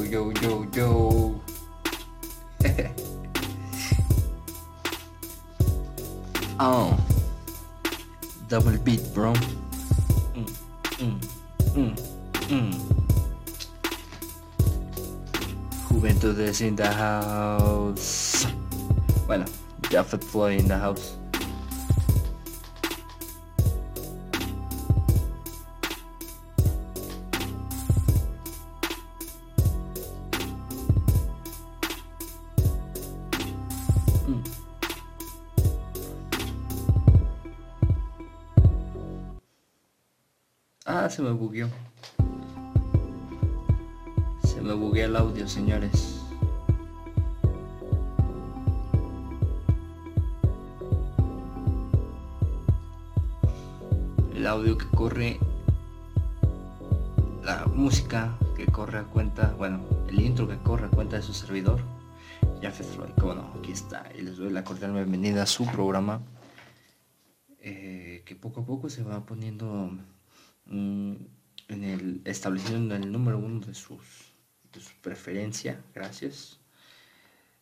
Yo, yo, yo, oh. Double beat, bro. Mm, mm, mm, mm. Juventudes in the house. Bueno, Jaffet Floyd in the house. Me bugueó. Se me bugueó el audio, señores. El audio que corre, la música que corre a cuenta, bueno, el intro que corre a cuenta de su servidor, Jafet Floyd. Como no, aquí está. Y les doy la cordial bienvenida a su programa, eh, que poco a poco se va poniendo mm, en el estableciendo en el número uno de sus de su preferencia. Gracias.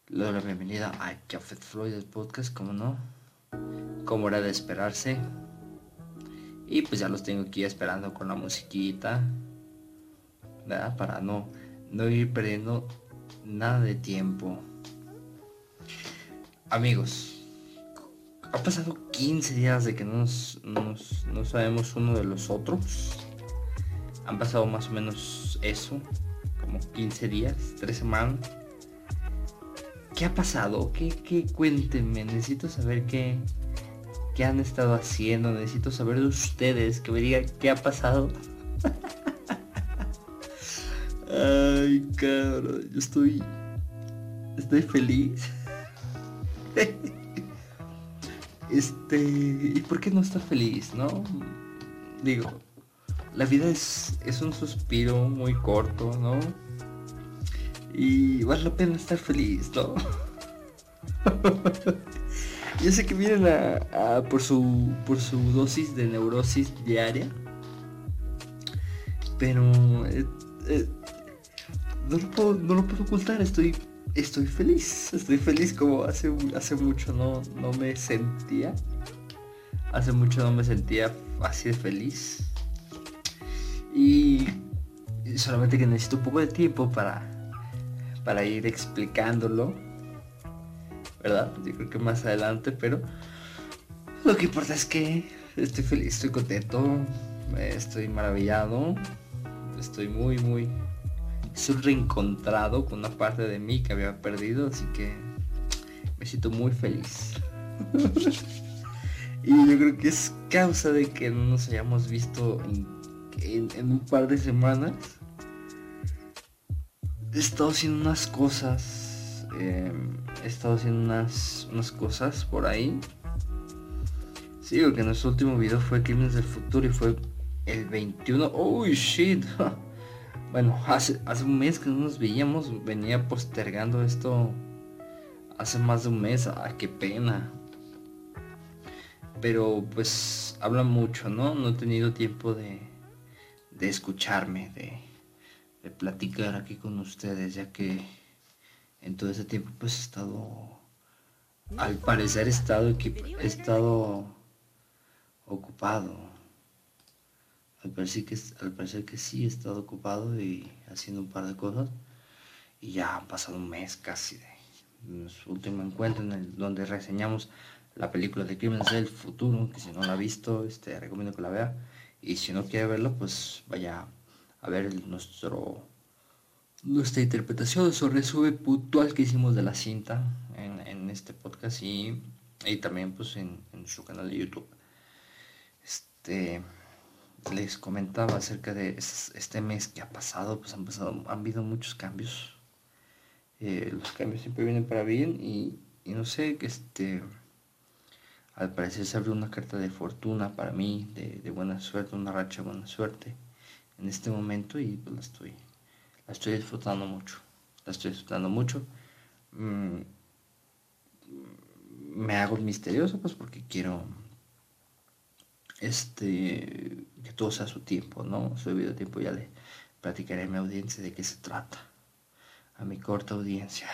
Le doy la bienvenida a Jafet Floyd podcast, como no, como era de esperarse. Y pues ya los tengo aquí esperando con la musiquita. Para no, no ir perdiendo nada de tiempo. Amigos, ha pasado 15 días de que no, nos, no sabemos uno de los otros. Han pasado más o menos eso, como 15 días, 3 semanas. ¿Qué ha pasado? ¿Qué, qué? Cuéntenme, necesito saber qué, qué han estado haciendo. Necesito saber de ustedes, que me digan qué ha pasado. Ay, cabrón, yo estoy... Estoy feliz. Este, ¿y por qué no está feliz, no? Digo, la vida es, es un suspiro muy corto, ¿no? Y vale la pena estar feliz, ¿no? Yo sé que vienen a, por su por su dosis de neurosis diaria, pero eh, eh, no, lo puedo, no lo puedo ocultar, estoy estoy feliz, estoy feliz como hace, hace mucho no, no me sentía. Hace mucho no me sentía así de feliz. Y solamente que necesito un poco de tiempo para, para ir explicándolo. ¿Verdad? Yo creo que más adelante, pero lo que importa es que estoy feliz, estoy contento, estoy maravillado, estoy muy, muy estoy reencontrado con una parte de mí que había perdido, así que me siento muy feliz. y yo creo que es causa de que no nos hayamos visto en, en- en un par de semanas. He estado haciendo unas cosas. eh, he estado haciendo unas, unas cosas por ahí. Sí, porque nuestro último video fue Crímenes del Futuro y fue el 21. Oh shit. Bueno, hace, hace un mes que no nos veíamos, venía postergando esto hace más de un mes, ah, qué pena. Pero pues habla mucho, ¿no? No he tenido tiempo de, de escucharme, de, de platicar aquí con ustedes, ya que en todo ese tiempo pues he estado, al parecer he estado, he estado ocupado. Al parecer, que, al parecer que sí he estado ocupado y haciendo un par de cosas. Y ya ha pasado un mes casi de nuestro último encuentro en el donde reseñamos la película de Crímenes del Futuro, que si no la ha visto, este, recomiendo que la vea. Y si no quiere verlo, pues vaya a ver nuestro nuestra interpretación sobre resumen puntual que hicimos de la cinta en, este podcast y, también pues en, su canal de YouTube. Este les comentaba acerca de este mes que ha pasado, pues han pasado, han habido muchos cambios. Eh, los cambios siempre vienen para bien y, no sé, que este al parecer se abrió una carta de fortuna para mí, de, buena suerte, una racha de buena suerte en este momento y pues la estoy, la estoy disfrutando mucho. La estoy disfrutando mucho. Mm, me hago misterioso pues porque quiero este que todo sea su tiempo, ¿no? Su debido tiempo ya le platicaré a mi audiencia de qué se trata. A mi corta audiencia.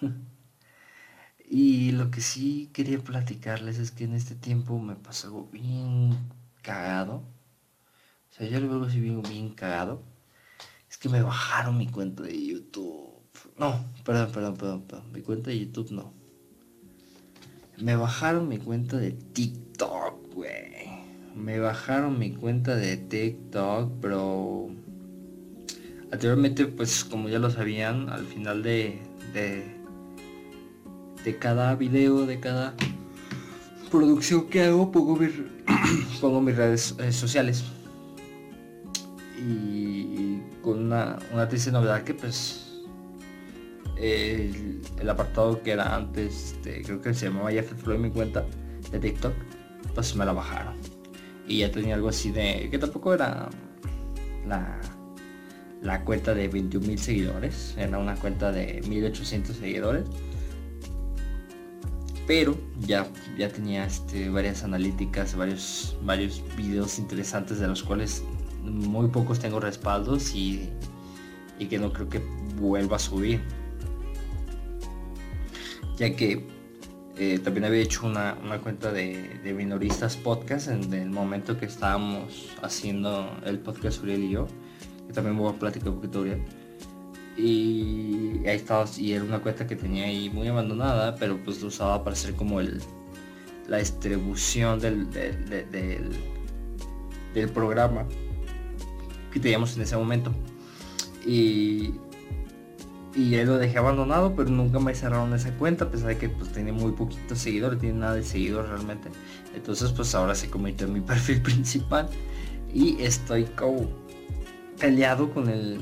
y lo que sí quería platicarles es que en este tiempo me pasó algo bien cagado. O sea, yo lo veo así bien, bien cagado. Es que me bajaron mi cuenta de YouTube. No, perdón, perdón, perdón, perdón. Mi cuenta de YouTube no. Me bajaron mi cuenta de TikTok, güey me bajaron mi cuenta de TikTok, pero anteriormente, pues como ya lo sabían, al final de, de, de cada video, de cada producción que hago, pongo, mis, pongo mis redes eh, sociales. Y con una, una triste novedad que pues el, apartado que era antes, este, creo que se llamaba ya en mi cuenta de TikTok, pues me la bajaron y ya tenía algo así de que tampoco era la, la cuenta de 21 mil seguidores era una cuenta de 1800 seguidores pero ya ya tenía este, varias analíticas varios varios videos interesantes de los cuales muy pocos tengo respaldos y, y que no creo que vuelva a subir. Ya que eh, también había hecho una, cuenta de, minoristas podcast en el momento que estábamos haciendo el podcast Uriel y yo, que también voy a platicar un poquito Uriel. Y ahí estaba, y era una cuenta que tenía ahí muy abandonada, pero pues lo usaba para hacer como el la distribución del, del programa que teníamos en ese momento. Y y ahí lo dejé abandonado, pero nunca me cerraron esa cuenta, a pesar de que pues tenía muy poquitos seguidores, tiene nada de seguidores realmente. Entonces pues ahora se convirtió en mi perfil principal y estoy como peleado con el,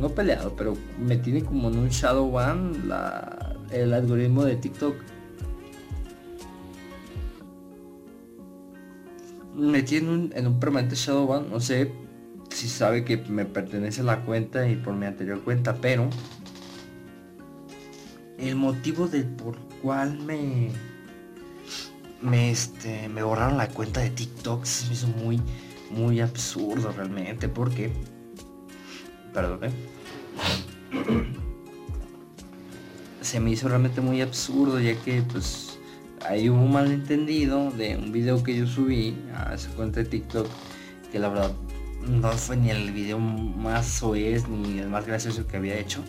no peleado, pero me tiene como en un shadow ban el algoritmo de TikTok. Me tiene en un permanente shadow ban, no sé si sabe que me pertenece la cuenta y por mi anterior cuenta, pero el motivo del por cual me me este me borraron la cuenta de TikTok se me hizo muy muy absurdo realmente porque perdón ¿eh? se me hizo realmente muy absurdo ya que pues hay un malentendido de un video que yo subí a esa cuenta de TikTok que la verdad no fue ni el video más soez ni el más gracioso que había hecho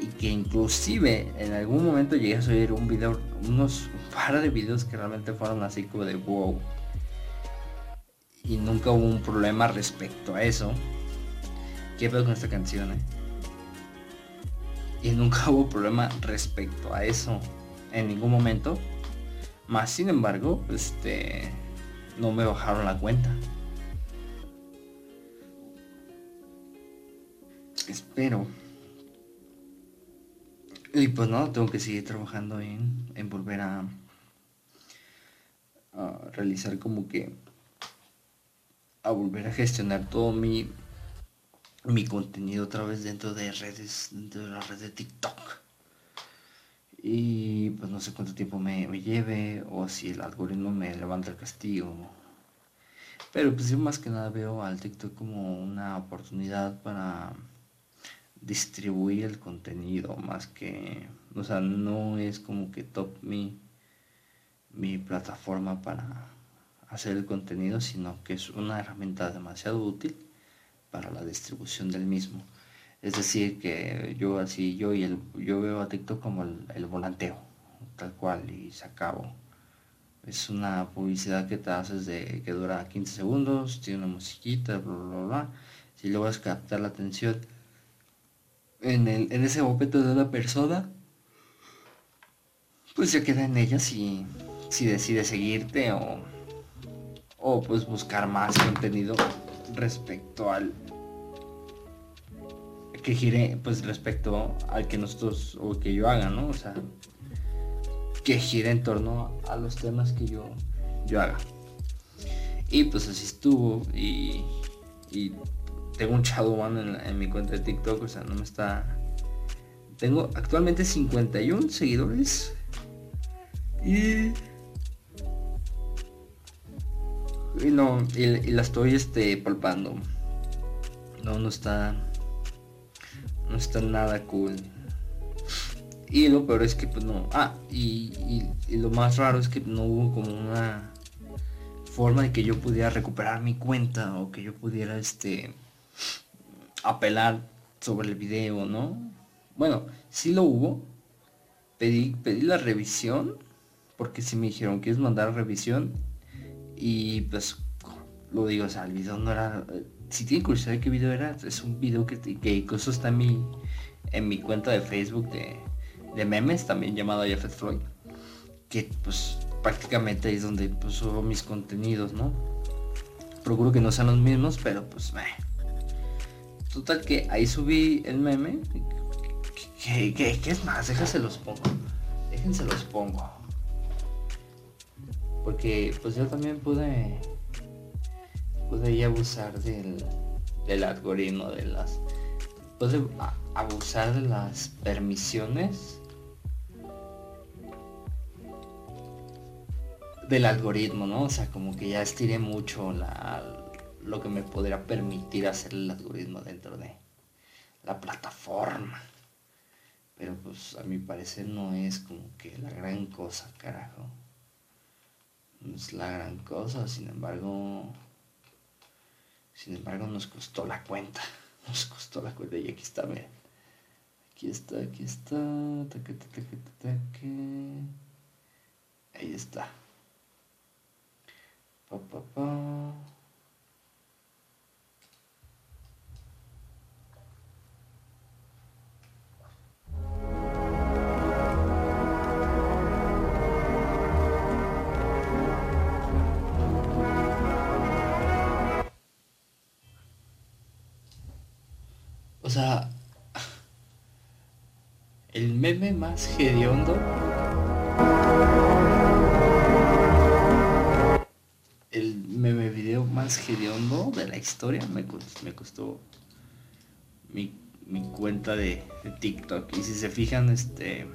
y que inclusive en algún momento llegué a subir un video, unos un par de videos que realmente fueron así como de wow. Y nunca hubo un problema respecto a eso. ¿Qué veo con esta canción? Eh? Y nunca hubo problema respecto a eso. En ningún momento. Más sin embargo, este no me bajaron la cuenta. Espero y pues no, tengo que seguir trabajando en, en volver a, realizar como que a volver a gestionar todo mi mi contenido otra vez dentro de redes, dentro de la red de TikTok. Y pues no sé cuánto tiempo me, me lleve o si el algoritmo me levanta el castigo. Pero pues yo más que nada veo al TikTok como una oportunidad para distribuir el contenido más que, o sea, no es como que top mi, mi plataforma para hacer el contenido, sino que es una herramienta demasiado útil para la distribución del mismo. Es decir, que yo así, yo y el, yo veo a TikTok como el, volanteo, tal cual, y se acabó. Es una publicidad que te haces de que dura 15 segundos, tiene una musiquita, bla bla bla. Si logras captar la atención en, el, en ese momento de una persona, pues ya queda en ella si, si decide seguirte o, o pues buscar más contenido respecto al que gire pues respecto al que nosotros o que yo haga, ¿no? O sea, que gire en torno a los temas que yo, yo haga. Y pues así estuvo y, y tengo un shadow en, en mi cuenta de TikTok, o sea, no me está... Tengo actualmente 51 seguidores. Y... Y no, y, y la estoy este, palpando. No, no está no está nada cool. Y lo peor es que pues no. Ah, y, lo más raro es que no hubo como una forma de que yo pudiera recuperar mi cuenta o que yo pudiera este apelar sobre el video, ¿no? Bueno, sí lo hubo. Pedí, pedí la revisión. Porque si me dijeron que es mandar revisión. Y pues lo digo, o sea, el video no era si tienen curiosidad de qué video era, es un video que, que incluso está en mi, en mi cuenta de Facebook de, memes, también llamado Jeffet Floyd. Que pues prácticamente es donde pues, mis contenidos, ¿no? Procuro que no sean los mismos, pero pues Total que ahí subí el meme. ¿Qué, qué, es más? Déjense los pongo. Déjense los pongo. Porque pues yo también pude puede abusar del, del algoritmo, de las... Puede abusar de las permisiones del algoritmo, ¿no? O sea, como que ya estiré mucho la, lo que me podría permitir hacer el algoritmo dentro de la plataforma. Pero pues a mi parecer no es como que la gran cosa, carajo. No es la gran cosa, sin embargo, sin embargo, nos costó la cuenta. Nos costó la cuenta. Y aquí está, miren. Aquí está, aquí está. Ahí está. Pa, pa, pa. El meme más hediondo. El meme video más hediondo de la historia me, me costó mi, cuenta de, TikTok. Y si se fijan, este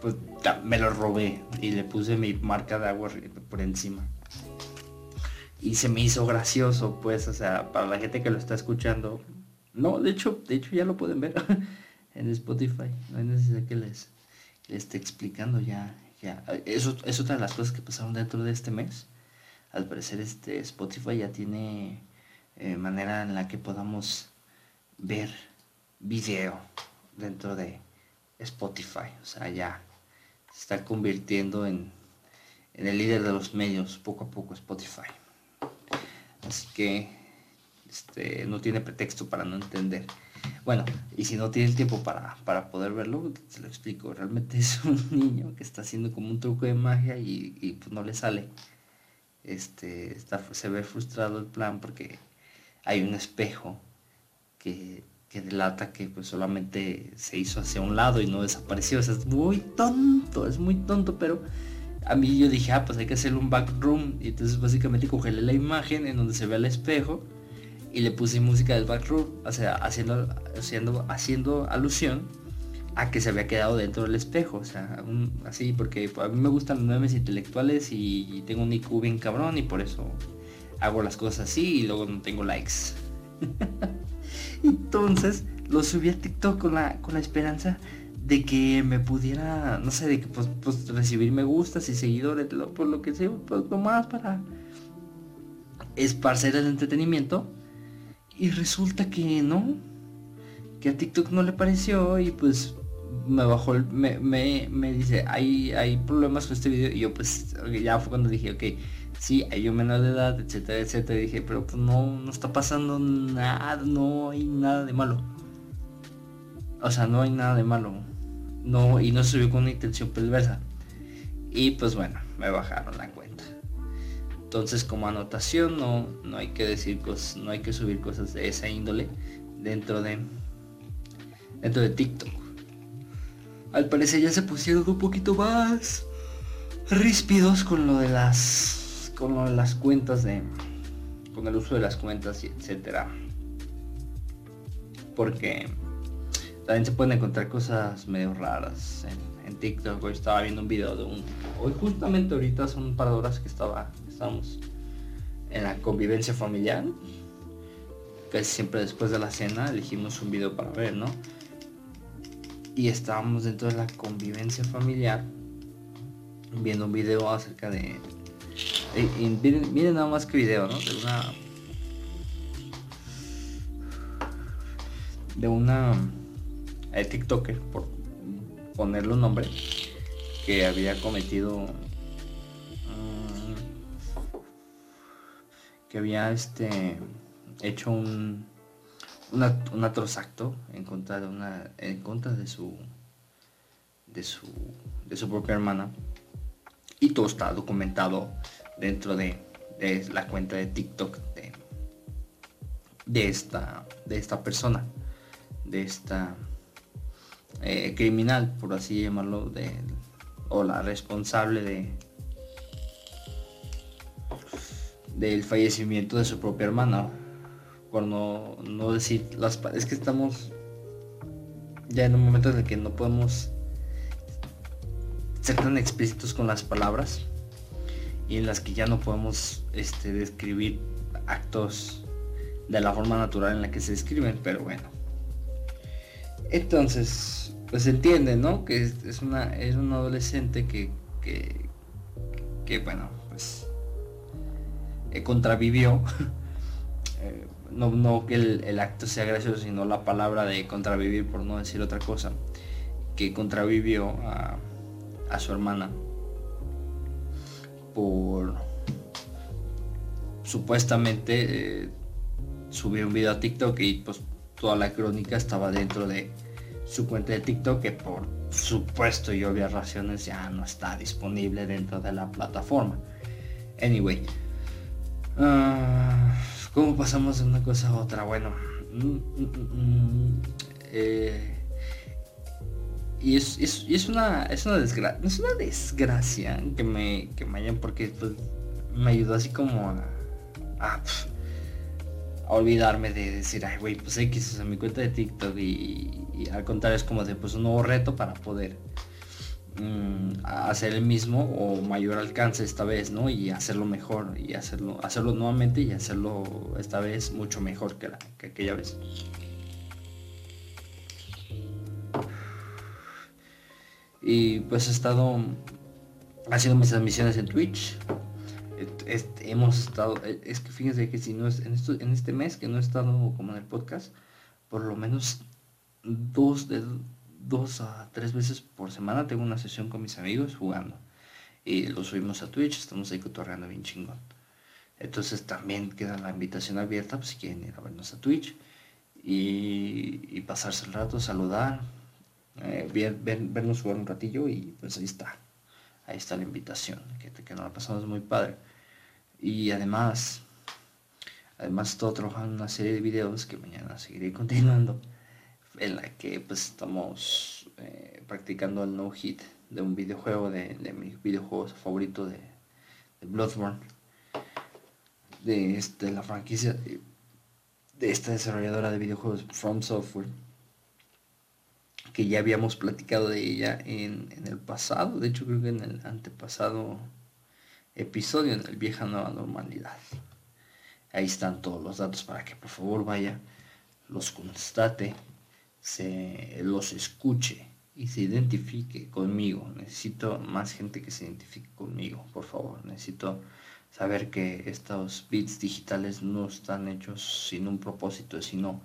pues me lo robé y le puse mi marca de agua por encima. Y se me hizo gracioso, pues, o sea, para la gente que lo está escuchando, no, de hecho, de hecho ya lo pueden ver en Spotify. No hay necesidad que les, esté explicando ya. ya. Eso es otra de las cosas que pasaron dentro de este mes. Al parecer este Spotify ya tiene eh, manera en la que podamos ver video dentro de Spotify. O sea, ya se está convirtiendo en, en el líder de los medios poco a poco Spotify. Así que este, no tiene pretexto para no entender. Bueno, y si no tiene el tiempo para, para poder verlo, se lo explico. Realmente es un niño que está haciendo como un truco de magia y, pues no le sale. Este, está, se ve frustrado el plan porque hay un espejo que, que delata que pues solamente se hizo hacia un lado y no desapareció. Es muy tonto, es muy tonto, pero a mí yo dije, ah, pues hay que hacerle un backroom. Y entonces básicamente cogerle la imagen en donde se ve el espejo y le puse música del backroom, o sea, haciendo, haciendo, haciendo alusión a que se había quedado dentro del espejo, o sea, así, porque a mí me gustan los memes intelectuales y tengo un IQ bien cabrón y por eso hago las cosas así y luego no tengo likes. Entonces lo subí a TikTok con la, con la esperanza de que me pudiera, no sé, de que pues, pues recibir me gustas y seguidores, por lo que sea, pues nomás para esparcer el entretenimiento y resulta que no, que a TikTok no le pareció y pues me bajó el, me, me, me, dice hay hay problemas con este video y yo pues ya fue cuando dije ok sí hay un menor de edad etcétera etcétera y dije pero pues no no está pasando nada no hay nada de malo o sea no hay nada de malo. No y no subió con una intención perversa. Y pues bueno me bajaron la cuenta entonces como anotación no no hay que decir cosas no hay que subir cosas de esa índole dentro de dentro de TikTok. Al parecer ya se pusieron un poquito más ríspidos con lo de las con las cuentas de con el uso de las cuentas y etcétera. Porque también se pueden encontrar cosas medio raras en, en, TikTok. Hoy estaba viendo un video de un hoy justamente ahorita son un par de horas que estaba estamos en la convivencia familiar casi siempre después de la cena elegimos un video para ver no y estábamos dentro de la convivencia familiar viendo un video acerca de miren, nada más que video no de una de una eh, tiktoker por ponerle un nombre que había cometido había este hecho un una, un acto en contra de una en contra de su de su de su propia hermana. Y todo está documentado dentro de, de la cuenta de TikTok de, de esta de esta persona de esta eh, criminal por así llamarlo de o la responsable de del fallecimiento de su propia hermana por no, no decir las es que estamos ya en un momento en el que no podemos ser tan explícitos con las palabras y en las que ya no podemos este, describir actos de la forma natural en la que se describen, pero bueno. Entonces, pues se entiende, ¿no? Que es, una es un adolescente que, que, que bueno, pues eh, contravivió eh, no, no que el, acto sea gracioso, sino la palabra de contravivir, por no decir otra cosa, que contravivió a, su hermana por supuestamente eh, subió un video a TikTok y pues toda la crónica estaba dentro de su cuenta de TikTok que por supuesto y obvias razones ya no está disponible dentro de la plataforma. Anyway. Uh, ¿Cómo pasamos de una cosa a otra? Bueno, mm, mm, mm, eh, y, es, una es una desgracia, es una desgracia que me, que me hayan porque pues, me ayudó así como a, olvidarme de decir, ay güey, pues X, o mi cuenta de TikTok y, y, al contrario es como de pues un nuevo reto para poder Mm, hacer el mismo o mayor alcance esta vez, ¿no? Y hacerlo mejor y hacerlo, hacerlo nuevamente y hacerlo esta vez mucho mejor que, la, que aquella vez. Y pues he estado haciendo mis transmisiones en Twitch. hemos estado, e, es que fíjense que si no es en, esto, en este mes que no he estado como en el podcast, por lo menos dos de dos a tres veces por semana tengo una sesión con mis amigos jugando. Y lo subimos a Twitch, estamos ahí cotorreando bien chingón. Entonces también queda la invitación abierta pues, si quieren ir a vernos a Twitch y, pasarse el rato, saludar, eh, vernos jugar un ratillo y pues ahí está. Ahí está la invitación, que, que nos la pasamos muy padre. Y además, además estoy trabajando una serie de videos que mañana seguiré continuando en la que pues estamos eh, practicando el no hit de un videojuego de, de mis videojuegos favoritos de, Bloodborne de, este, la franquicia de, esta desarrolladora de videojuegos From Software que ya habíamos platicado de ella en, en, el pasado de hecho creo que en el antepasado episodio en el vieja nueva normalidad. Ahí están todos los datos para que por favor vaya los constate se los escuche y se identifique conmigo. Necesito más gente que se identifique conmigo, por favor. Necesito saber que estos bits digitales no están hechos sin un propósito, sino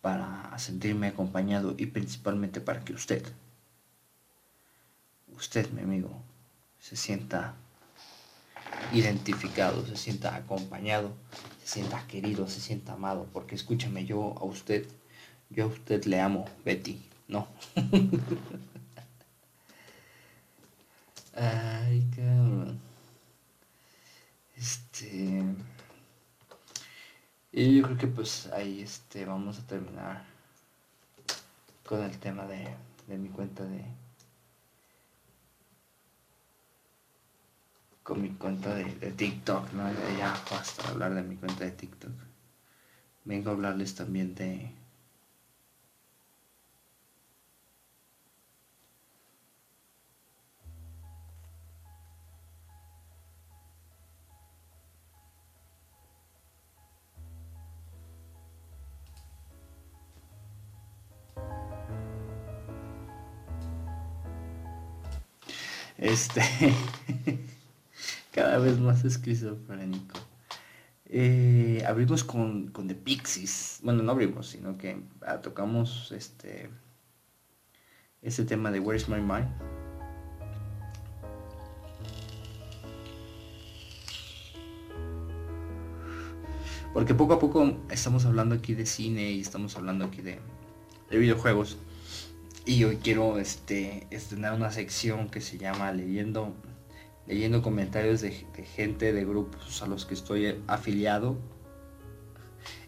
para sentirme acompañado y principalmente para que usted, usted mi amigo, se sienta identificado, se sienta acompañado, se sienta querido, se sienta amado, porque escúchame, yo a usted, yo a usted le amo, Betty, no. Ay, cabrón. Este. Y yo creo que pues ahí este vamos a terminar con el tema de, de mi cuenta de. Con mi cuenta de, TikTok, ¿no? Ya basta hablar de mi cuenta de TikTok. Vengo a hablarles también de, Este. cada vez más esquizofrénico. Eh, abrimos con, con The Pixies. Bueno, no abrimos, sino que ah, tocamos este. Ese tema de Where's My Mind. Porque poco a poco estamos hablando aquí de cine y estamos hablando aquí de, de videojuegos. Y hoy quiero este, estrenar una sección que se llama Leyendo, leyendo comentarios de, gente de grupos a los que estoy afiliado.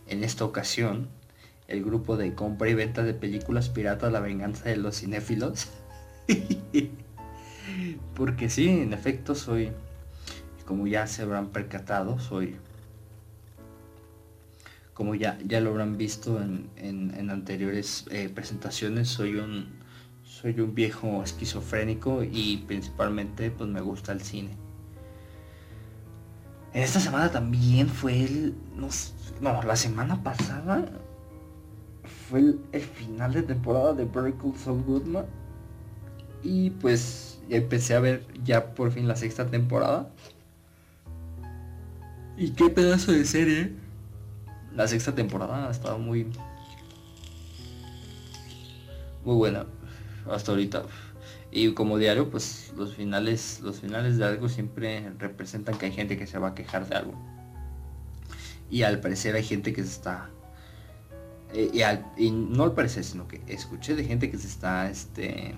En esta ocasión, el grupo de compra y venta de películas piratas La venganza de los cinéfilos. Porque sí, en efecto soy, como ya se habrán percatado, soy como ya, ya lo habrán visto en, anteriores eh, presentaciones, soy un, soy un viejo esquizofrénico y principalmente pues me gusta el cine. En esta semana también fue el... No, la semana pasada fue el, final de temporada de Very Cool Soul Goodman. Y pues empecé a ver ya por fin la sexta temporada. Y qué pedazo de serie la sexta temporada ha estado muy muy buena hasta ahorita. Y como diario pues los finales los finales de algo siempre representan que hay gente que se va a quejar de algo. Y al parecer hay gente que se está eh, y, no al parecer sino que escuché de gente que se está este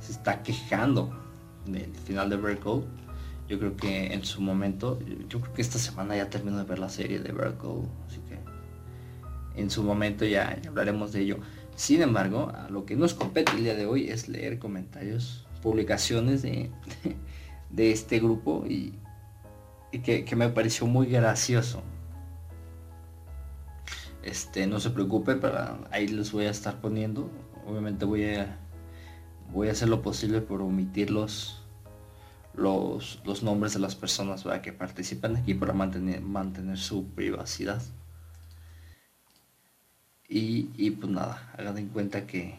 se está quejando del final de Breakout yo creo que en su momento, yo creo que esta semana ya termino de ver la serie de Virgo, así que en su momento ya, hablaremos de ello. Sin embargo, lo que nos compete el día de hoy es leer comentarios, publicaciones de, de este grupo y, que, me pareció muy gracioso. Este, no se preocupe, para ahí les voy a estar poniendo. Obviamente voy a voy a hacer lo posible por omitirlos los, los nombres de las personas que participan aquí para mantener, mantener su privacidad. Y, y, pues nada, hagan en cuenta que,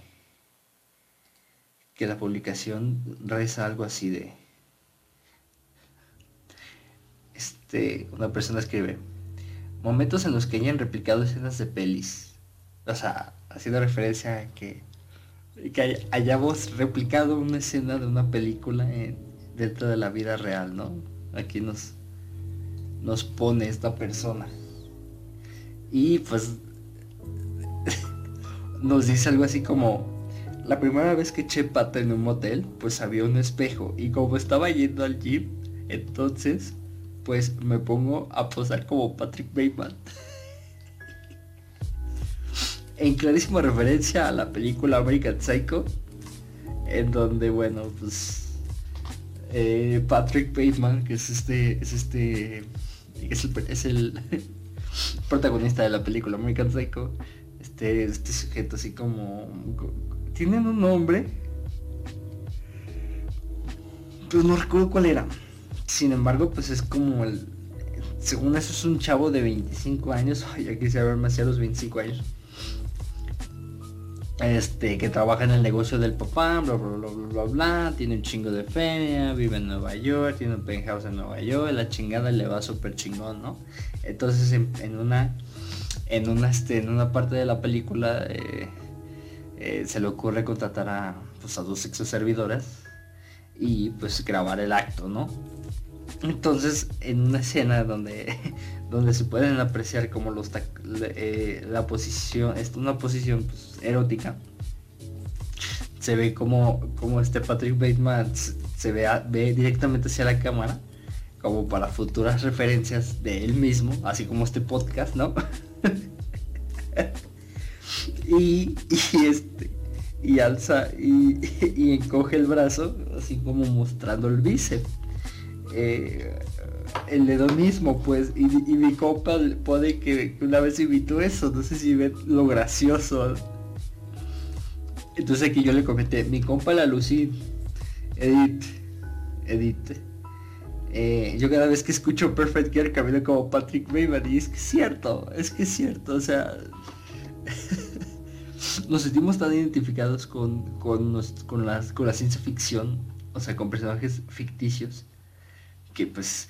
que la publicación reza algo así de... Este, una persona escribe, momentos en los que hayan replicado escenas de pelis. O sea, haciendo referencia a que, que hayamos replicado una escena de una película en, dentro de la vida real, ¿no? Aquí nos, nos pone esta persona. Y pues nos dice algo así como, la primera vez que eché pata en un motel, pues había un espejo. Y como estaba yendo al gym, entonces, pues me pongo a posar como Patrick Bateman. en clarísima referencia a la película American Psycho, en donde, bueno, pues eh, Patrick Bateman, que es este, es este, es el, protagonista de la película American Psycho, este, este sujeto así como, tienen un nombre, pero no recuerdo cuál era. Sin embargo, pues es como el, según eso es un chavo de 25 años, ya quisiera verme hacia los 25 años este, que trabaja en el negocio del papá, bla, bla, bla, bla, bla, tiene un chingo de feria, vive en Nueva York, tiene un penthouse en Nueva York, la chingada le va súper chingón, ¿no? Entonces en, una en una, este, en una parte de la película eh, eh, se le ocurre contratar a, pues, a dos servidoras y pues grabar el acto, ¿no? Entonces, en una escena donde, donde se pueden apreciar como los eh, la posición, es una posición pues, erótica, se ve como, como este Patrick Bateman se ve, ve directamente hacia la cámara, como para futuras referencias de él mismo, así como este podcast, ¿no? y, y este y alza y, y, encoge el brazo, así como mostrando el bíceps. Eh, el hedonismo, pues, y, mi compa puede que una vez invitó eso, no sé si ve lo gracioso. Entonces aquí yo le comenté, mi compa la Lucy, Edith, Edith, eh, yo cada vez que escucho Perfect Gear camino como Patrick Bateman y es que es cierto, es que es cierto, o sea, nos sentimos tan identificados con, con, las, con la ciencia ficción, o sea, con personajes ficticios, que pues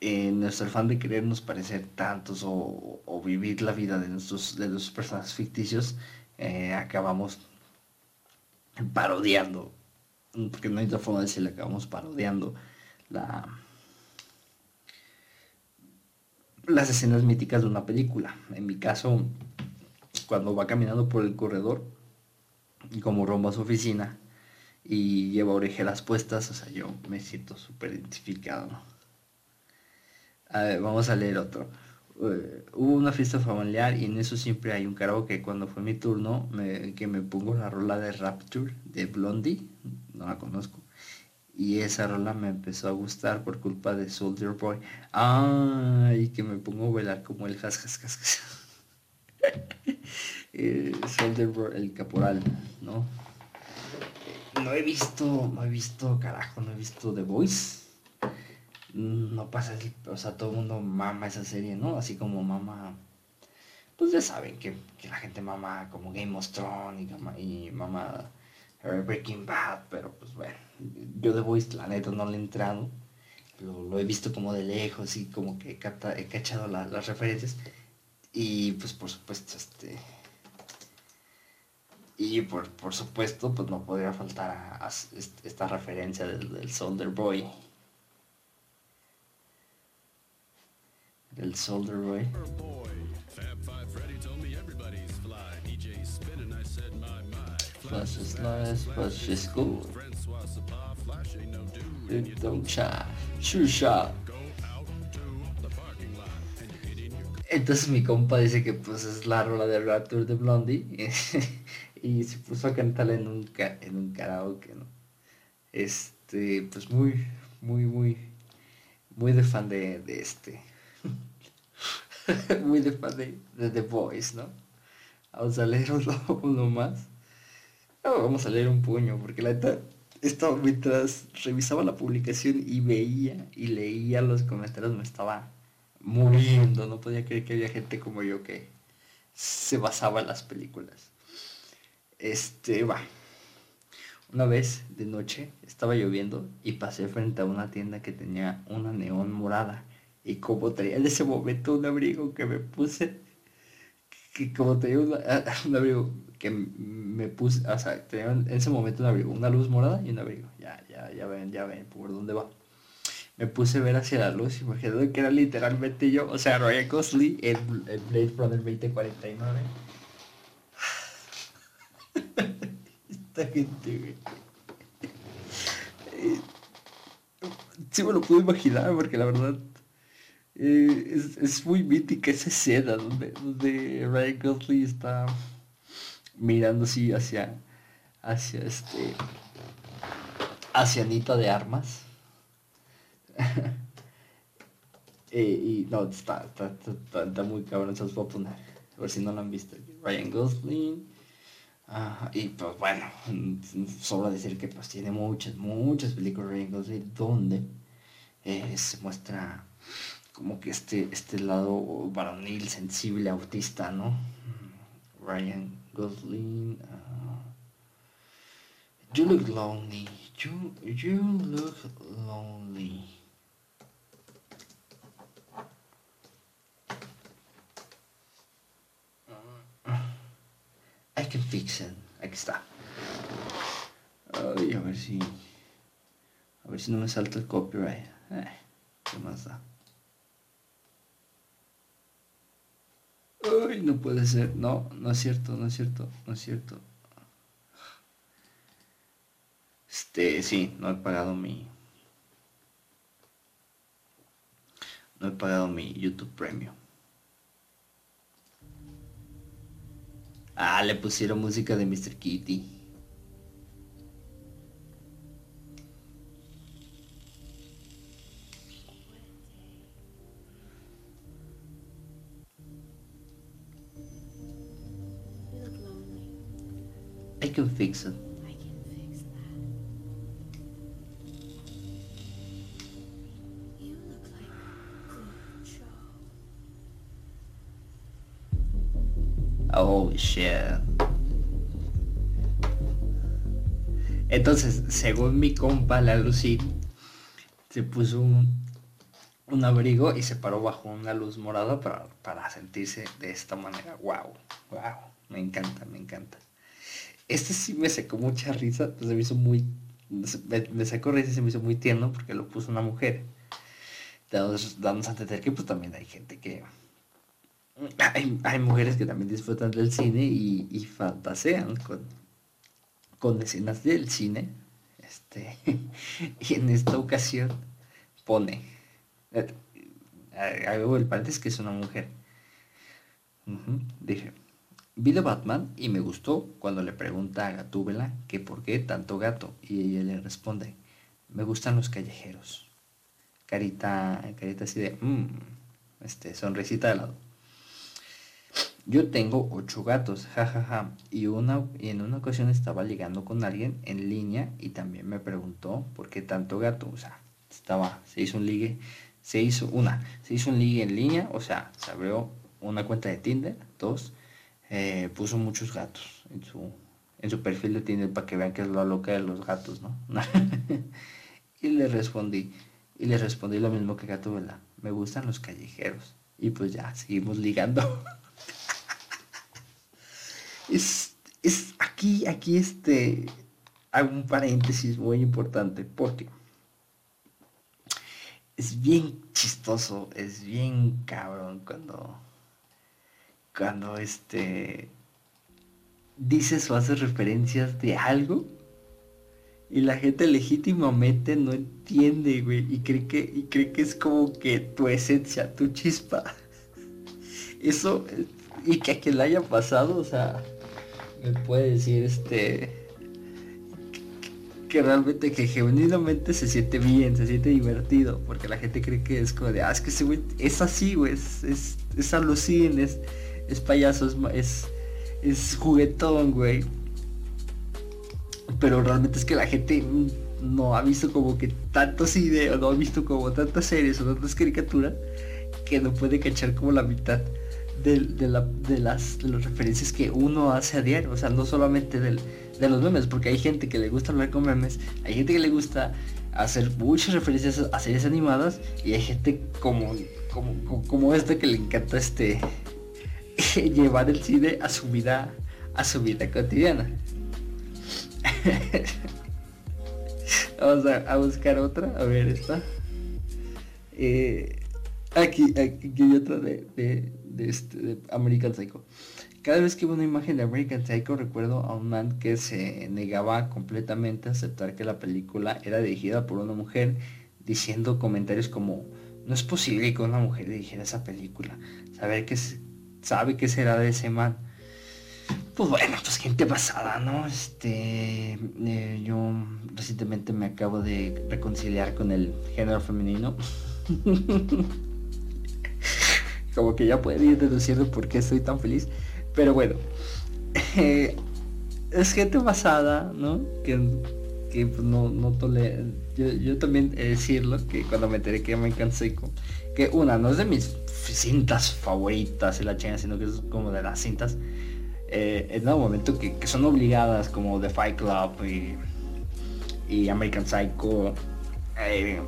en nuestro afán de querernos parecer tantos o, vivir la vida de nuestros, de los personajes ficticios, eh, acabamos parodiando, porque no hay otra forma de decirle, acabamos parodiando la, las escenas míticas de una película. En mi caso, cuando va caminando por el corredor, y como rumbo a su oficina, y lleva orejeras puestas, o sea, yo me siento súper identificado. A ver, vamos a leer otro. Eh, hubo una fiesta familiar y en eso siempre hay un karaoke. Cuando fue mi turno, que me pongo la rola de Rapture de Blondie, no la conozco. Y esa rola me empezó a gustar por culpa de Soldier Boy. Ay, que me pongo a bailar como el has has has. Soldier el caporal, ¿no? No he visto, no he visto, carajo, no he visto The Voice. No pasa, o sea, todo el mundo mama esa serie, ¿no? Así como mama, pues ya saben que, la gente mama como Game of Thrones y, mama Breaking Bad, pero pues bueno, yo The Voice, la neta, no le he entrado. Lo, he visto como de lejos y como que he, cachado las referencias. Y pues por supuesto, este y por, por supuesto, pues no podría faltar a, esta referencia del, Soldier Boy. Del Soldier Boy. Flash is nice, flash is cool. Don't chat, shoot shot. Entonces mi compa dice que pues es la rola de Rapture de Blondie. y se puso a cantarla en un, en un karaoke, ¿no? Este, pues muy, muy, muy, muy de fan de, de este. muy de fan de, The Voice, ¿no? Vamos a leer uno, más. vamos a leer un puño, porque la neta, esto mientras revisaba la publicación y veía y leía los comentarios me estaba muriendo. No podía creer que había gente como yo que se basaba en las películas. Este, va. Una vez de noche estaba lloviendo y pasé frente a una tienda que tenía una neón morada. Y como traía en ese momento un abrigo que me puse, que como tenía un abrigo que me puse, o sea, tenía en ese momento un abrigo, una luz morada y un abrigo. Ya, ya, ya ven, ya ven por dónde va. Me puse a ver hacia la luz me que era literalmente yo, o sea, Ryan Gosling en, en Blade Runner 2049 esta gente, güey. Eh, sí me lo puedo imaginar porque la verdad eh, es, muy mítica esa escena donde, donde Ryan Gosling está mirando así hacia hacia este hacia Anita de Armas. Eh, y no está, está, muy cabrón se los voy a poner a ver si no lo han visto. Ryan Gosling y pues bueno, sobra decir que pues tiene muchas, muchas películas Ryan Gosling donde eh, se muestra como que este, este lado varonil, sensible, autista, ¿no? Ryan Gosling. Uh, you look lonely. You, you look lonely. Está. Ay, a ver si... A ver si no me salta el copyright. Eh, ¿Qué más da? Ay, no puede ser. No, no es cierto, no es cierto, no es cierto. Este, sí, no he pagado mi... No he pagado mi YouTube Premium. Ah, le pusieron música de Mr. Kitty. I can fix it. Oh, shit. Entonces, según mi compa, la Lucy, se puso un, un abrigo y se paró bajo una luz morada para, para sentirse de esta manera. Wow, wow, me encanta, me encanta. Este sí me sacó mucha risa, pues se me hizo muy, me, sacó risa y se me hizo muy tierno porque lo puso una mujer. Damos a entender que pues también hay gente que, hay, mujeres que también disfrutan del cine y, fantasean con, con escenas del cine. Este, y en esta ocasión pone, eh, hago el paréntesis que es una mujer. dije, vi de Batman y me gustó cuando le pregunta a Gatúbela que por qué tanto gato y ella le responde, me gustan los callejeros. Carita, carita así de, mmm, este, sonrisita de lado. Yo tengo ocho gatos, jajaja, y, una, y en una ocasión estaba ligando con alguien en línea y también me preguntó por qué tanto gato, o sea, estaba, se hizo un ligue, se hizo una, se hizo un ligue en línea, o sea, se abrió una cuenta de Tinder, dos, eh, puso muchos gatos en su, en su perfil de Tinder para que vean que es la loca de los gatos, ¿no? y le respondí, y le respondí lo mismo que Gato Vela, me gustan los callejeros. Y pues ya, seguimos ligando. es, es aquí, aquí este, hago un paréntesis muy importante porque es bien chistoso, es bien cabrón cuando, cuando este, dices o haces referencias de algo y la gente legítimamente no entiende, güey, y cree que, y cree que es como que tu esencia, tu chispa. Eso, y que a quien le haya pasado, o sea, me puede decir este que realmente que genuinamente se siente bien, se siente divertido, porque la gente cree que es como de, ah, es que ese güey es así, güey, es, es, es es payaso, es, es, juguetón, güey. Pero realmente es que la gente no ha visto como que tantos videos, no ha visto como tantas series o tantas caricaturas que no puede cachar como la mitad de, la, de, las, de las referencias que uno hace a diario, o sea, no solamente del, de los memes, porque hay gente que le gusta hablar con memes, hay gente que le gusta hacer muchas referencias a series animadas y hay gente como, como, como esta que le encanta este llevar el cine a su vida, a su vida cotidiana. Vamos a, buscar otra, a ver esta. Eh, aquí, aquí hay otra de de, este, American Psycho. Cada vez que veo una imagen de American Psycho recuerdo a un man que se negaba completamente a aceptar que la película era dirigida por una mujer, diciendo comentarios como, no es posible que una mujer dirigiera esa película, saber que sabe qué será de ese man. Pues bueno, pues gente pasada, ¿no? Este, eh, yo recientemente me acabo de reconciliar con el género femenino. como que ya pueden ir deduciendo por qué estoy tan feliz. Pero bueno, eh, es gente basada, ¿no? Que, que pues, no, no tolera. Yo, también he decirlo que cuando me enteré que me cansé que una no es de mis cintas favoritas y la china, sino que es como de las cintas. Eh, en un momento que, son obligadas como The Fight Club y, y American Psycho. Eh,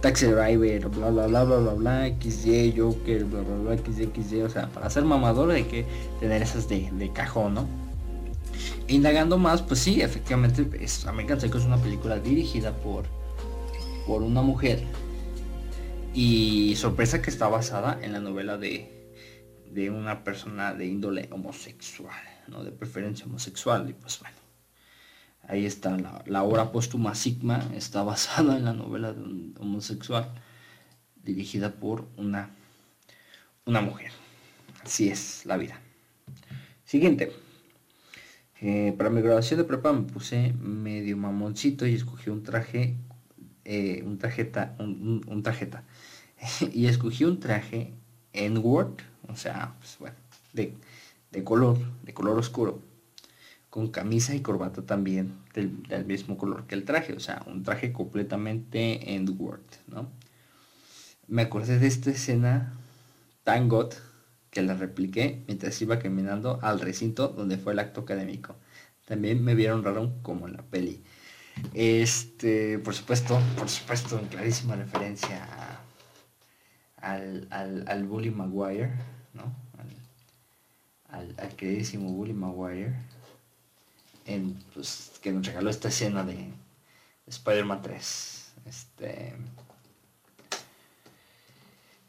Taxi Driver, bla bla bla bla bla bla, XY, Joker, bla bla bla, XY, XY, o sea, para ser mamador hay que tener esas de, cajón, ¿no? indagando más, pues sí, efectivamente, es, American Psycho es una película dirigida por, por una mujer. Y sorpresa que está basada en la novela de, de una persona de índole homosexual, ¿no? De preferencia homosexual. Y pues bueno, ahí está la, obra póstuma Sigma, está basada en la novela de un homosexual, dirigida por una, una mujer. Así es la vida. Siguiente. Eh, para mi graduación de prepa me puse medio mamoncito y escogí un traje, eh, un tarjeta, un, tarjeta. y escogí un traje en Word, o sea, pues bueno, de, color, de color oscuro, con camisa y corbata también del, mismo color que el traje, o sea, un traje completamente en Word, ¿no? Me acordé de esta escena tan got que la repliqué mientras iba caminando al recinto donde fue el acto académico. También me vieron raro como en la peli. Este, por supuesto, por supuesto, en clarísima referencia al, al, Bully Maguire, ¿no? Al, al, queridísimo Bully Maguire, en, pues, que nos regaló esta escena de Spider-Man 3. Este.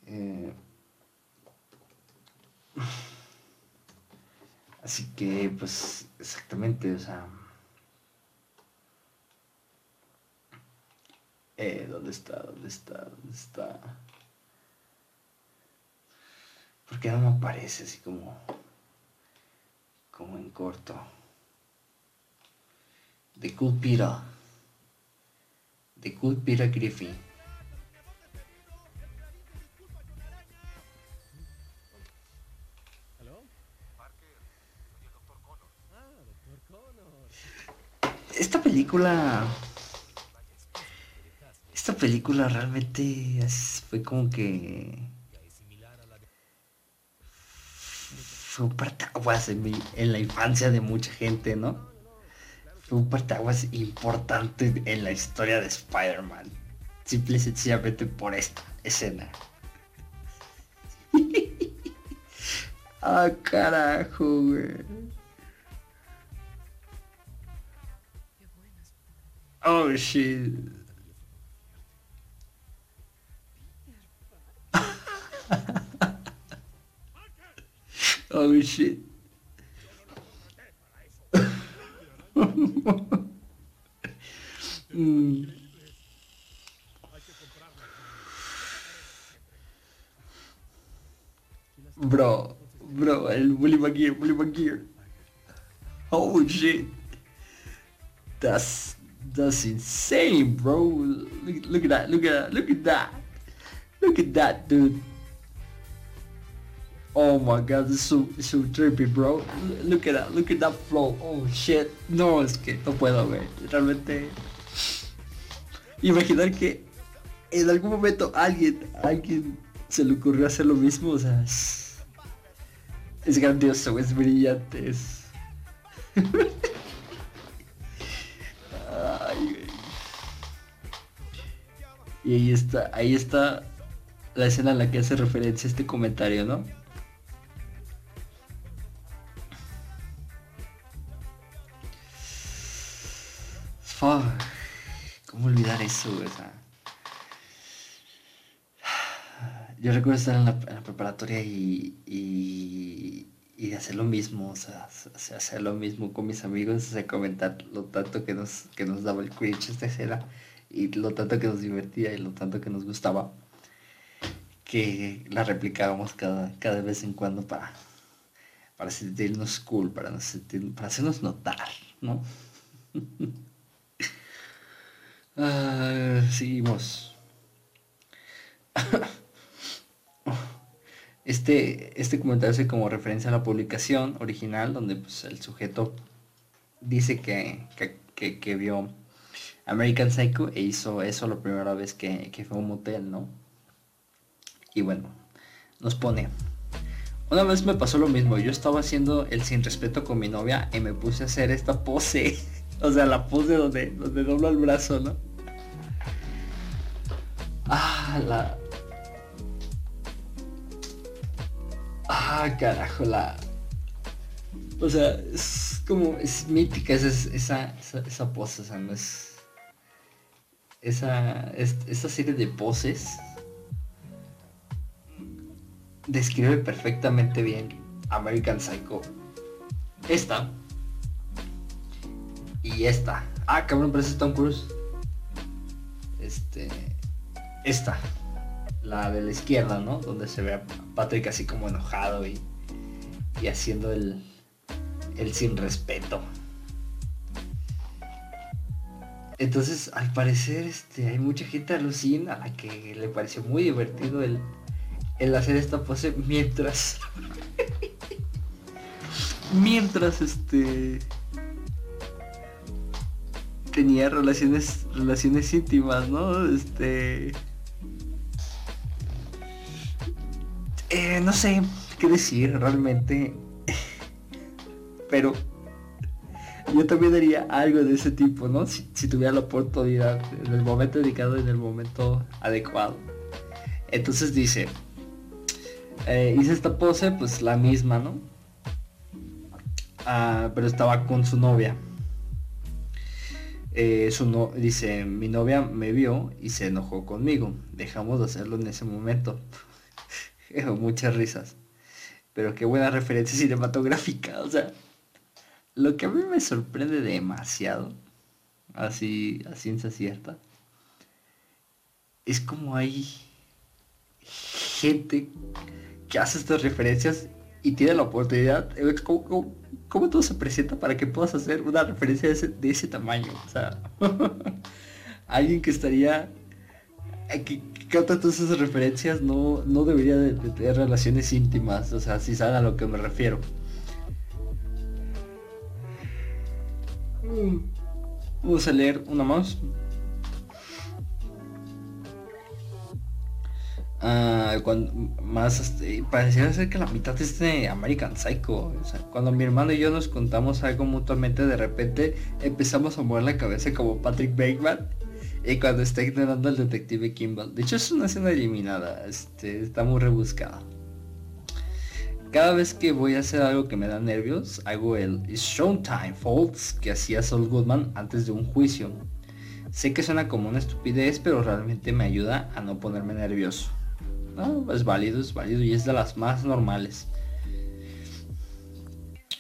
Eh, Así que, pues, exactamente, o sea... Eh, ¿Dónde está? ¿Dónde está? ¿Dónde está? Porque no me aparece así como... Como en corto. The Cool Peter. The Cool Peter Griffin. esta película. Esta película realmente fue como que. Fue un partaguas en, en la infancia de mucha gente, ¿no? Un partaguas importante en la historia de Spider-Man. Simple y sencillamente por esta escena. ah, carajo, güey. Oh shit. oh shit. Mm. Bro, bro, el Bully McGear, Bully McGear. Oh shit. That's That's insane, bro. Look, look at that. Look at that. Look at that. Look at that, dude. Oh my god, is so, so trippy, bro. Look at that. Look at that flow. Oh shit. No, es que no puedo, güey. Realmente. Imaginar que en algún momento alguien, alguien se le ocurrió hacer lo mismo, o sea, es, grandioso, es brillante, es... Y ahí está, ahí está la escena en la que hace referencia a este comentario, ¿no? Yo recuerdo estar en la, preparatoria y, y, hacer lo mismo, o sea, hacer lo mismo con mis amigos, o comentar lo tanto que nos, que nos daba el cringe esta escena y lo tanto que nos divertía y lo tanto que nos gustaba, que la replicábamos cada, cada vez en cuando para, para sentirnos cool, para, para hacernos notar, ¿no? Ah, seguimos. Este, este comentario hace como referencia a la publicación original donde pues, el sujeto dice que, que, que vio American Psycho e hizo eso la primera vez que, fue a un motel, ¿no? Y bueno, nos pone. Una vez me pasó lo mismo, yo estaba haciendo el sin respeto con mi novia y me puse a hacer esta pose. o sea, la pose donde, donde doblo el brazo, ¿no? Ah, la... Ah, carajo, la... O sea, es como, es mítica esa, esa, esa, pose, o sea, no es... Esa, esa serie de poses describe perfectamente bien American Psycho. Esta. Y esta. Ah, cabrón, pero es Tom Cruise. Este. Esta. La de la izquierda, ¿no? Donde se ve a Patrick así como enojado y, y haciendo el, el sin respeto. Entonces, al parecer, este, hay mucha gente alucina a la que le pareció muy divertido el, el hacer esta pose mientras mientras este tenía relaciones relaciones íntimas, ¿no? Este eh, no sé qué decir realmente, pero yo también haría algo de ese tipo, ¿no? Si, tuviera la oportunidad, en el momento dedicado, en el momento adecuado. Entonces dice, eh, hice esta pose, pues la misma, ¿no? Ah, pero estaba con su novia. Eh, su no, dice, mi novia me vio y se enojó conmigo. Dejamos de hacerlo en ese momento. Muchas risas. Pero qué buena referencia cinematográfica. O sea, lo que a mí me sorprende demasiado, así a ciencia cierta, es como hay gente que hace estas referencias y tiene la oportunidad, ¿cómo, todo se presenta para que puedas hacer una referencia de ese, tamaño? O sea, alguien que estaría, que, que todas esas referencias no, no debería de, tener relaciones íntimas, o sea, si saben a lo que me refiero. Mm. Vamos a leer una más. Ah, cuando más este, pareciera ser que la mitad es de American Psycho. cuando mi hermano y yo nos contamos algo mutuamente, de repente empezamos a mover la cabeza como Patrick Bateman. Y cuando está ignorando al detective Kimball. De hecho es una escena eliminada. Este, está muy rebuscada. Cada vez que voy a hacer algo que me da nervios, hago el Showtime Folks que hacía Saul Goodman antes de un juicio. Sé que suena como una estupidez, pero realmente me ayuda a no ponerme nervioso. Es válido, es válido y es de las más normales.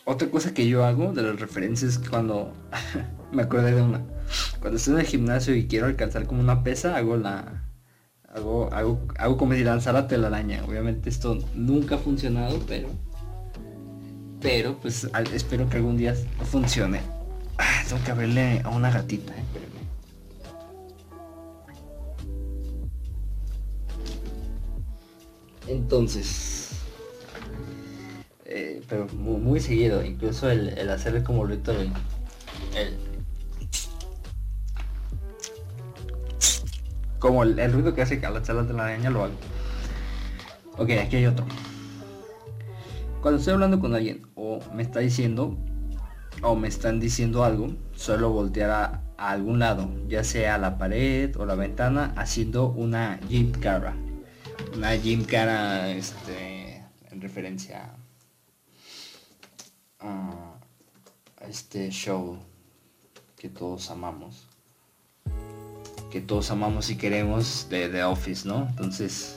Otra cosa que yo hago de las referencias cuando me acordé de una. Cuando estoy en el gimnasio y quiero alcanzar como una pesa, hago la. Hago, hago, hago como si lanzara telaraña. Obviamente esto nunca ha funcionado, pero. Pero pues espero que algún día funcione. Ah, tengo que verle a una gatita, eh, Entonces, eh, pero muy, seguido, incluso el, hacerle como el, el como el, ruido que hace la charla de la araña lo hago. Ok, aquí hay otro. Cuando estoy hablando con alguien o me está diciendo o me están diciendo algo, suelo voltear a, a algún lado, ya sea a la pared o la ventana, haciendo una jeep cara una Jim Cara este, en referencia a, este show que todos amamos. Que todos amamos y queremos de The Office, ¿no? Entonces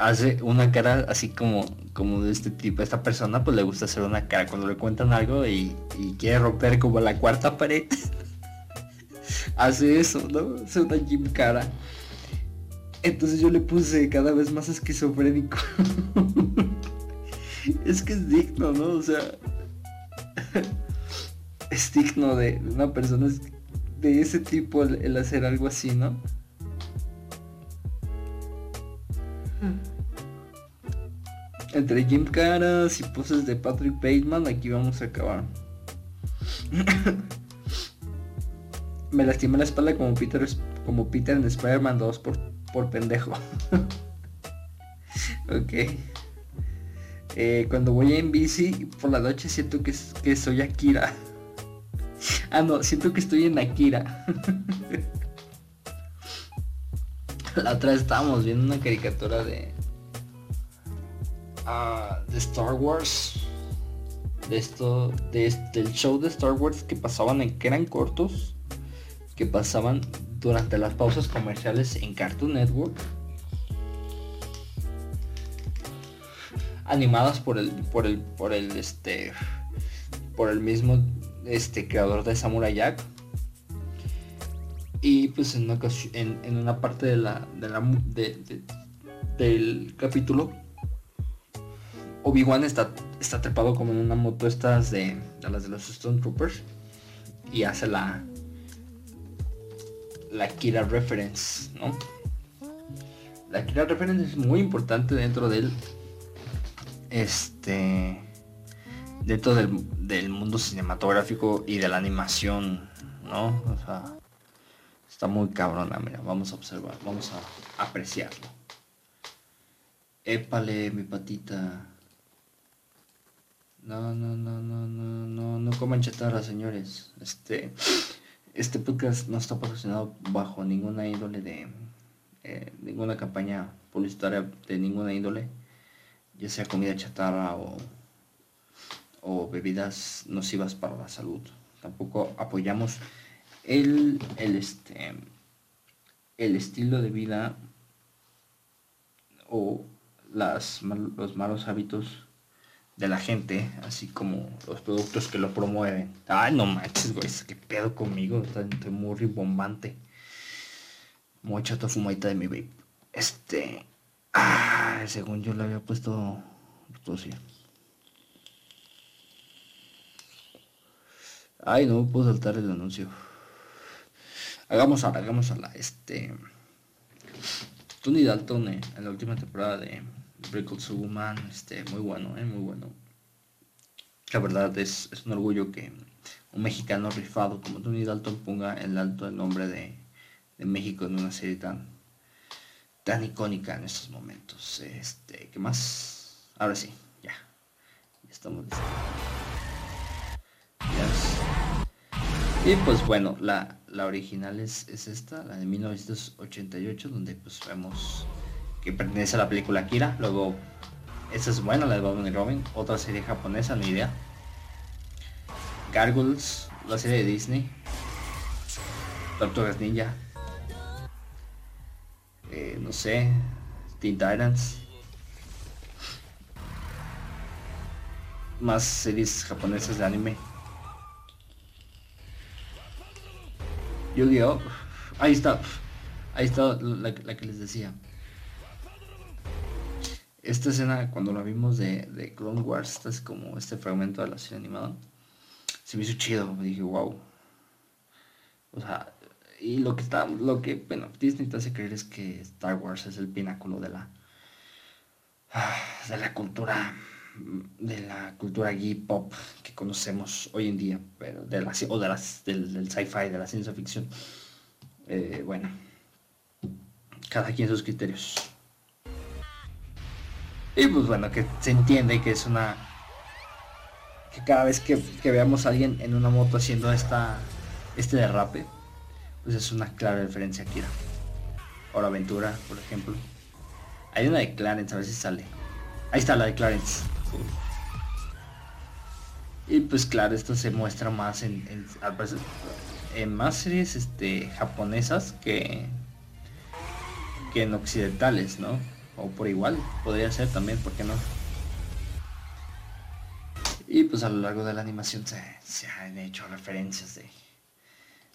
hace una cara así como, como de este tipo. esta persona pues le gusta hacer una cara cuando le cuentan algo y, quiere romper como la cuarta pared. hace eso, ¿no? Hace una Jim Cara. Entonces yo le puse cada vez más esquizofrénico. es que es digno, ¿no? O sea, es digno de una persona de ese tipo el, hacer algo así, ¿no? Entre Jim Caras y poses de Patrick Bateman, aquí vamos a acabar. Me lastimé la espalda como Peter, como Peter en Spider-Man 2 por por pendejo. ok. Eh, cuando voy en bici por la noche siento que, que soy Akira. ah, no, siento que estoy en Akira. la otra estábamos viendo una caricatura de... Uh, de Star Wars. de esto, de, del show de Star Wars que pasaban en que eran cortos, que pasaban durante las pausas comerciales en Cartoon Network. Animadas por el, por el, por el, este, por el mismo, este, creador de Samurai Jack. Y pues en una, en, una parte de la, de la de, del capítulo, Obi-Wan está, está trepado como en una moto estas de, de las de los Stone Troopers y hace la la Kira Reference, ¿no? La Kira Reference es muy importante dentro del este dentro del, del mundo cinematográfico y de la animación, ¿no? O sea, está muy cabrona, mira, vamos a observar, vamos a apreciarlo. Épale, mi patita. No, no, no, no, no, no, no coman chatarra, señores. Este, este podcast no está patrocinado bajo ninguna índole de, eh, ninguna campaña publicitaria de ninguna índole, ya sea comida chatarra o, o bebidas nocivas para la salud. Tampoco apoyamos el, el, este, el estilo de vida o las, los malos hábitos de la gente, así como los productos que lo promueven. Ay, no manches, güey, qué pedo conmigo, está muy ribombante. Muy chato fumadita de mi vape. Este, ah, según yo le había puesto, Ay, no puedo saltar el anuncio. Hagamos ahora, hagamos a la, este, Tony Dalton eh, en la última temporada de Brickles Woman, este, muy bueno, eh, muy bueno. La verdad es, un orgullo que un mexicano rifado como Tony Dalton ponga en alto el nombre de, México en una serie tan, tan icónica en estos momentos. Este, ¿qué más? Ahora sí, ya. Ya estamos listos. Y pues bueno, la, la original es, es, esta, la de 1988, donde pues vemos que pertenece a la película Kira. Luego, esta es buena, la de Batman Robin. Otra serie japonesa, ni idea. Gargoyles, la serie de Disney. Tortugas Ninja. Eh, no sé. Teen Titans. Más series japonesas de anime. Yu-Gi-Oh! Ahí está. Ahí está la que les decía esta escena cuando la vimos de, de Clone Wars, esta es como este fragmento de la serie animada, se me hizo chido, me dije, wow. O sea, y lo que está, lo que, bueno, Disney te hace creer es que Star Wars es el pináculo de la, de la cultura, de la cultura geek pop que conocemos hoy en día, pero de la, o de las, del, sci-fi, de la ciencia ficción. Eh, bueno, cada quien sus criterios. Y pues bueno, que se entiende que es una... Que cada vez que, veamos a alguien en una moto haciendo esta, este derrape, pues es una clara referencia a Kira. Ahora Aventura, por ejemplo. Hay una de Clarence, a ver si sale. Ahí está la de Clarence. Y pues claro, esto se muestra más en, en, en más series este, japonesas que, que en occidentales, ¿no? o por igual, podría ser también, ¿por qué no? Y pues a lo largo de la animación se, han hecho referencias de,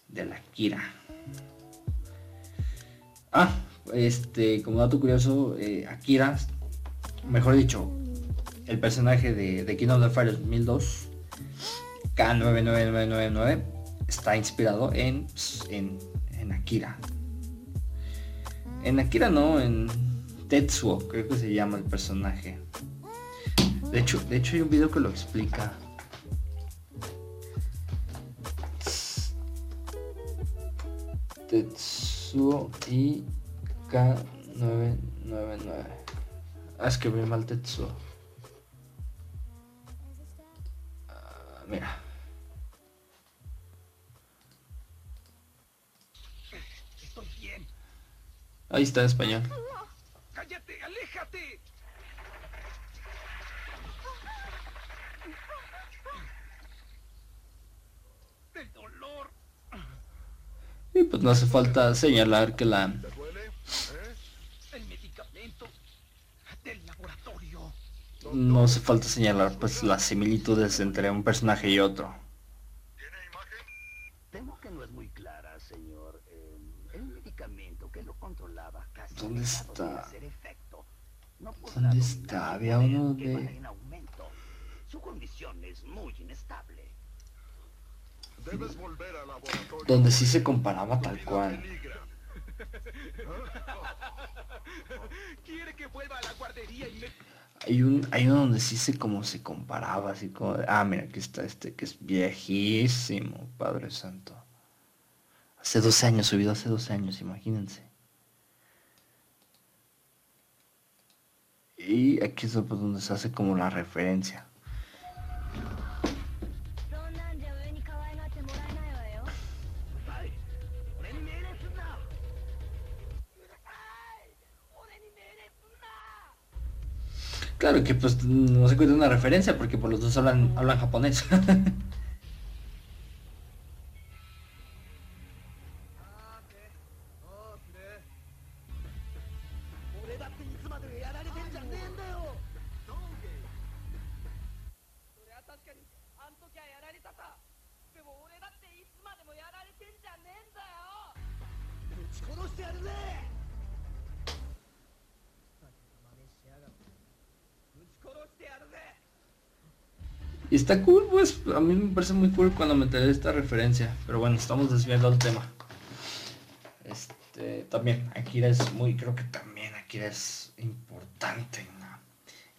de la Kira. Ah, este, como dato curioso, eh, Akira, mejor dicho, el personaje de, de King of the Fire 2002, K99999, está inspirado en, en, en Akira. En Akira no, en Tetsuo, creo que se llama el personaje. De hecho, de hecho hay un video que lo explica. Tetsuo y K999. Ah, es que ve mal Tetsuo. Mira. Estoy bien. Ahí está en español. ¡Cállate! ¡Aléjate! ¡Del dolor! Y pues no hace falta señalar que la No hace falta señalar pues las similitudes entre un personaje y otro. ¿Dónde está? ¿Dónde está? Había uno de... Su condición es muy inestable. Donde sí se comparaba tal cual. Hay un, hay uno donde sí se como se comparaba, así como ah, mira, aquí está este que es viejísimo, Padre Santo. Hace 12 años, subido hace 12 años, imagínense. Y aquí es donde se hace como la referencia. Claro que pues no se cuenta una referencia porque por los dos hablan, hablan japonés. está cool, pues a mí me parece muy cool cuando me enteré esta referencia. Pero bueno, estamos desviando el tema. Este, también, Akira es muy, creo que también Akira es importante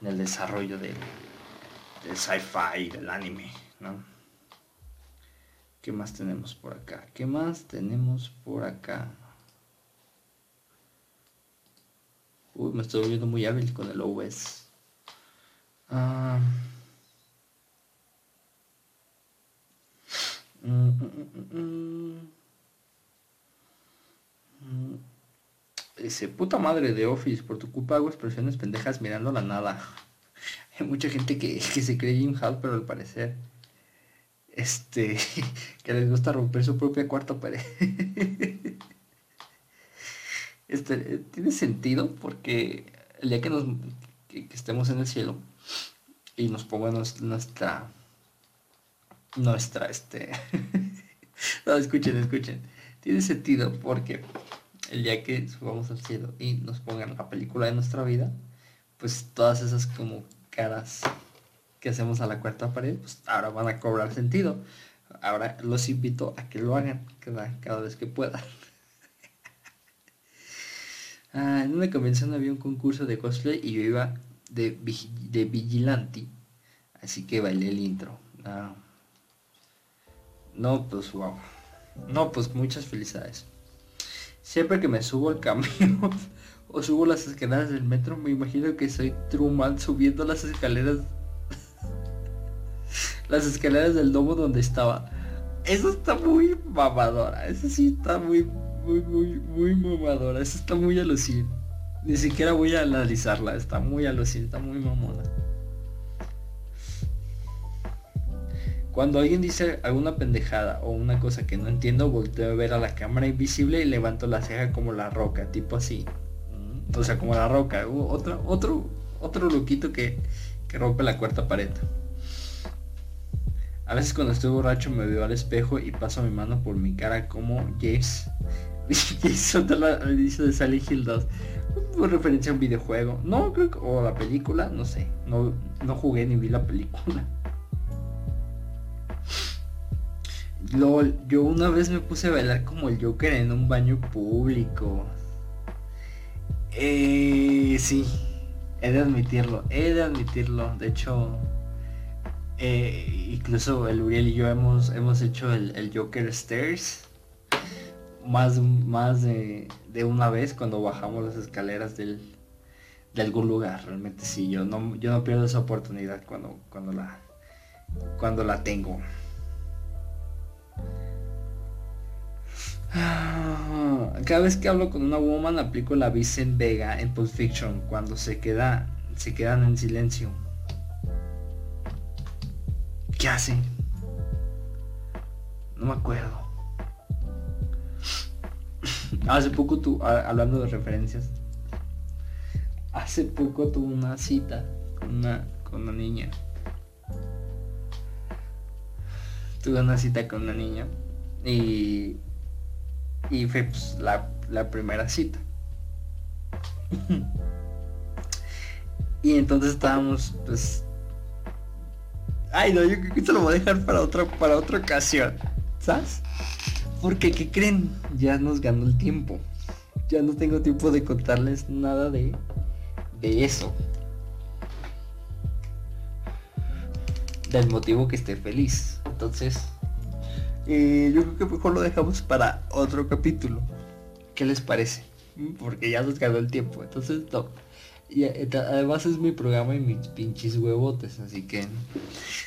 en, el desarrollo del, del sci-fi, del anime, ¿no? ¿Qué más tenemos por acá? ¿Qué más tenemos por acá? Uy, me estoy volviendo muy hábil con el OS. Dice, puta madre de Office, por tu culpa hago expresiones pendejas mirando la nada. Hay mucha gente que, se cree Jim Hall, pero al parecer, este, que les gusta romper su propia cuarta pared. Este, tiene sentido porque el día que nos, que estemos en el cielo y nos pongamos nuestra nuestra, este... no, escuchen, escuchen. Tiene sentido porque el día que subamos al cielo y nos pongan la película de nuestra vida, pues todas esas como caras que hacemos a la cuarta pared, pues ahora van a cobrar sentido. Ahora los invito a que lo hagan cada, cada vez que puedan. ah, en una convención había un concurso de cosplay y yo iba de, vigilante, así que bailé el intro. Ah, no, pues wow. No, pues muchas felicidades. Siempre que me subo al camión o subo las escaleras del metro, me imagino que soy Truman subiendo las escaleras. las escaleras del domo donde estaba. Eso está muy mamadora. Eso sí está muy, muy, muy, muy mamadora. Eso está muy alucin. Ni siquiera voy a analizarla. Está muy alucin, está muy mamona. Cuando alguien dice alguna pendejada o una cosa que no entiendo, volteo a ver a la cámara invisible y levanto la ceja como la roca, tipo así. O sea, como la roca. Otro, otro, otro loquito que, que rompe la cuarta pared. A veces cuando estoy borracho me veo al espejo y paso mi mano por mi cara como James. James al inicio de Sally Hill 2. Por referencia a un videojuego. No, creo que. O la película, no sé. No, no jugué ni vi la película. LOL, yo una vez me puse a bailar como el Joker en un baño público. Eh, sí, he de admitirlo, he de admitirlo. De hecho, eh, incluso el Uriel y yo hemos, hemos hecho el, Joker Stairs más, más de, una vez cuando bajamos las escaleras del, de algún lugar. Realmente sí, yo no, yo no pierdo esa oportunidad cuando, cuando, la, cuando la tengo. Cada vez que hablo con una woman aplico la Vicent Vega en Pulp Fiction cuando se queda se quedan en silencio. ¿Qué hacen? No me acuerdo. Hace poco tú, hablando de referencias, hace poco tuve una cita con una, con una niña. Tuve una cita con una niña y, y fue pues, la, la primera cita. y entonces estábamos pues Ay, no, yo creo que esto lo voy a dejar para otra, para otra ocasión. ¿Sabes? Porque, ¿qué creen? Ya nos ganó el tiempo. Ya no tengo tiempo de contarles nada de, de eso. Del motivo que esté feliz. Entonces, eh, yo creo que mejor lo dejamos para otro capítulo. ¿Qué les parece? Porque ya nos ganó el tiempo. Entonces, no. Y eh, además es mi programa y mis pinches huevotes, así que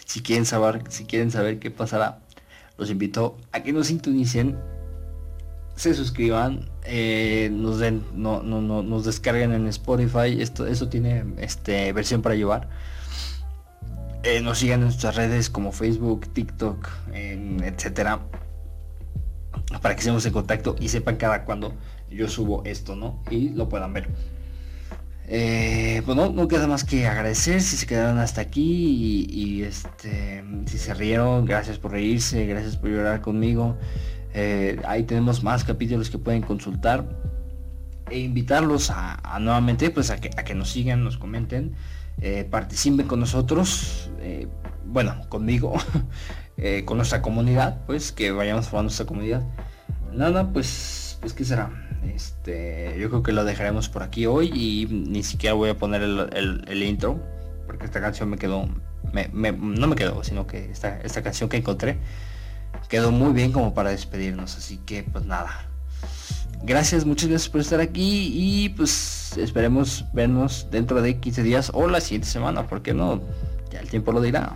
si quieren saber, si quieren saber qué pasará, los invito a que nos sintonicen, se suscriban, eh, nos den, no, no, no, nos descarguen en Spotify, esto, eso tiene este versión para llevar. Eh, nos sigan en nuestras redes como Facebook, TikTok, etcétera. Para que estemos en contacto y sepan cada cuando yo subo esto, ¿no? Y lo puedan ver. Eh, pues no, queda más que agradecer si se quedaron hasta aquí y, este, si se rieron, gracias por reírse, gracias por llorar conmigo. Eh, ahí tenemos más capítulos que pueden consultar e invitarlos a, nuevamente pues a que, nos sigan, nos comenten, eh, participen con nosotros, bueno, conmigo, con nuestra comunidad, pues que vayamos formando nuestra comunidad. Nada, pues, pues qué será. Este, yo creo que lo dejaremos por aquí hoy y ni siquiera voy a poner el, intro porque esta canción me quedó, no me quedó, sino que esta, esta canción que encontré quedó muy bien como para despedirnos. Así que pues nada. Gracias, muchas gracias por estar aquí y pues esperemos vernos dentro de 15 días o la siguiente semana, porque no? Ya el tiempo lo dirá.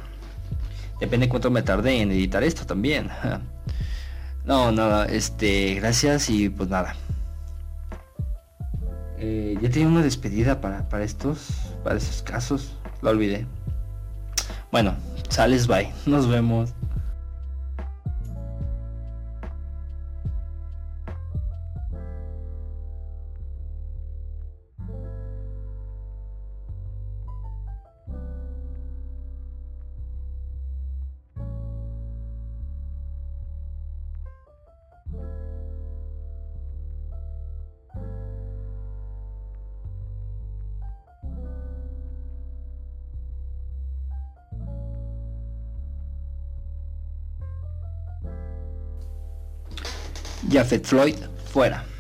Depende cuánto me tarde en editar esto también. No, nada, este, gracias y pues nada. Eh, ya tenía una despedida para, para estos, para esos casos. Lo olvidé. Bueno, sales, bye. Nos vemos. Jafet Floyd fuera.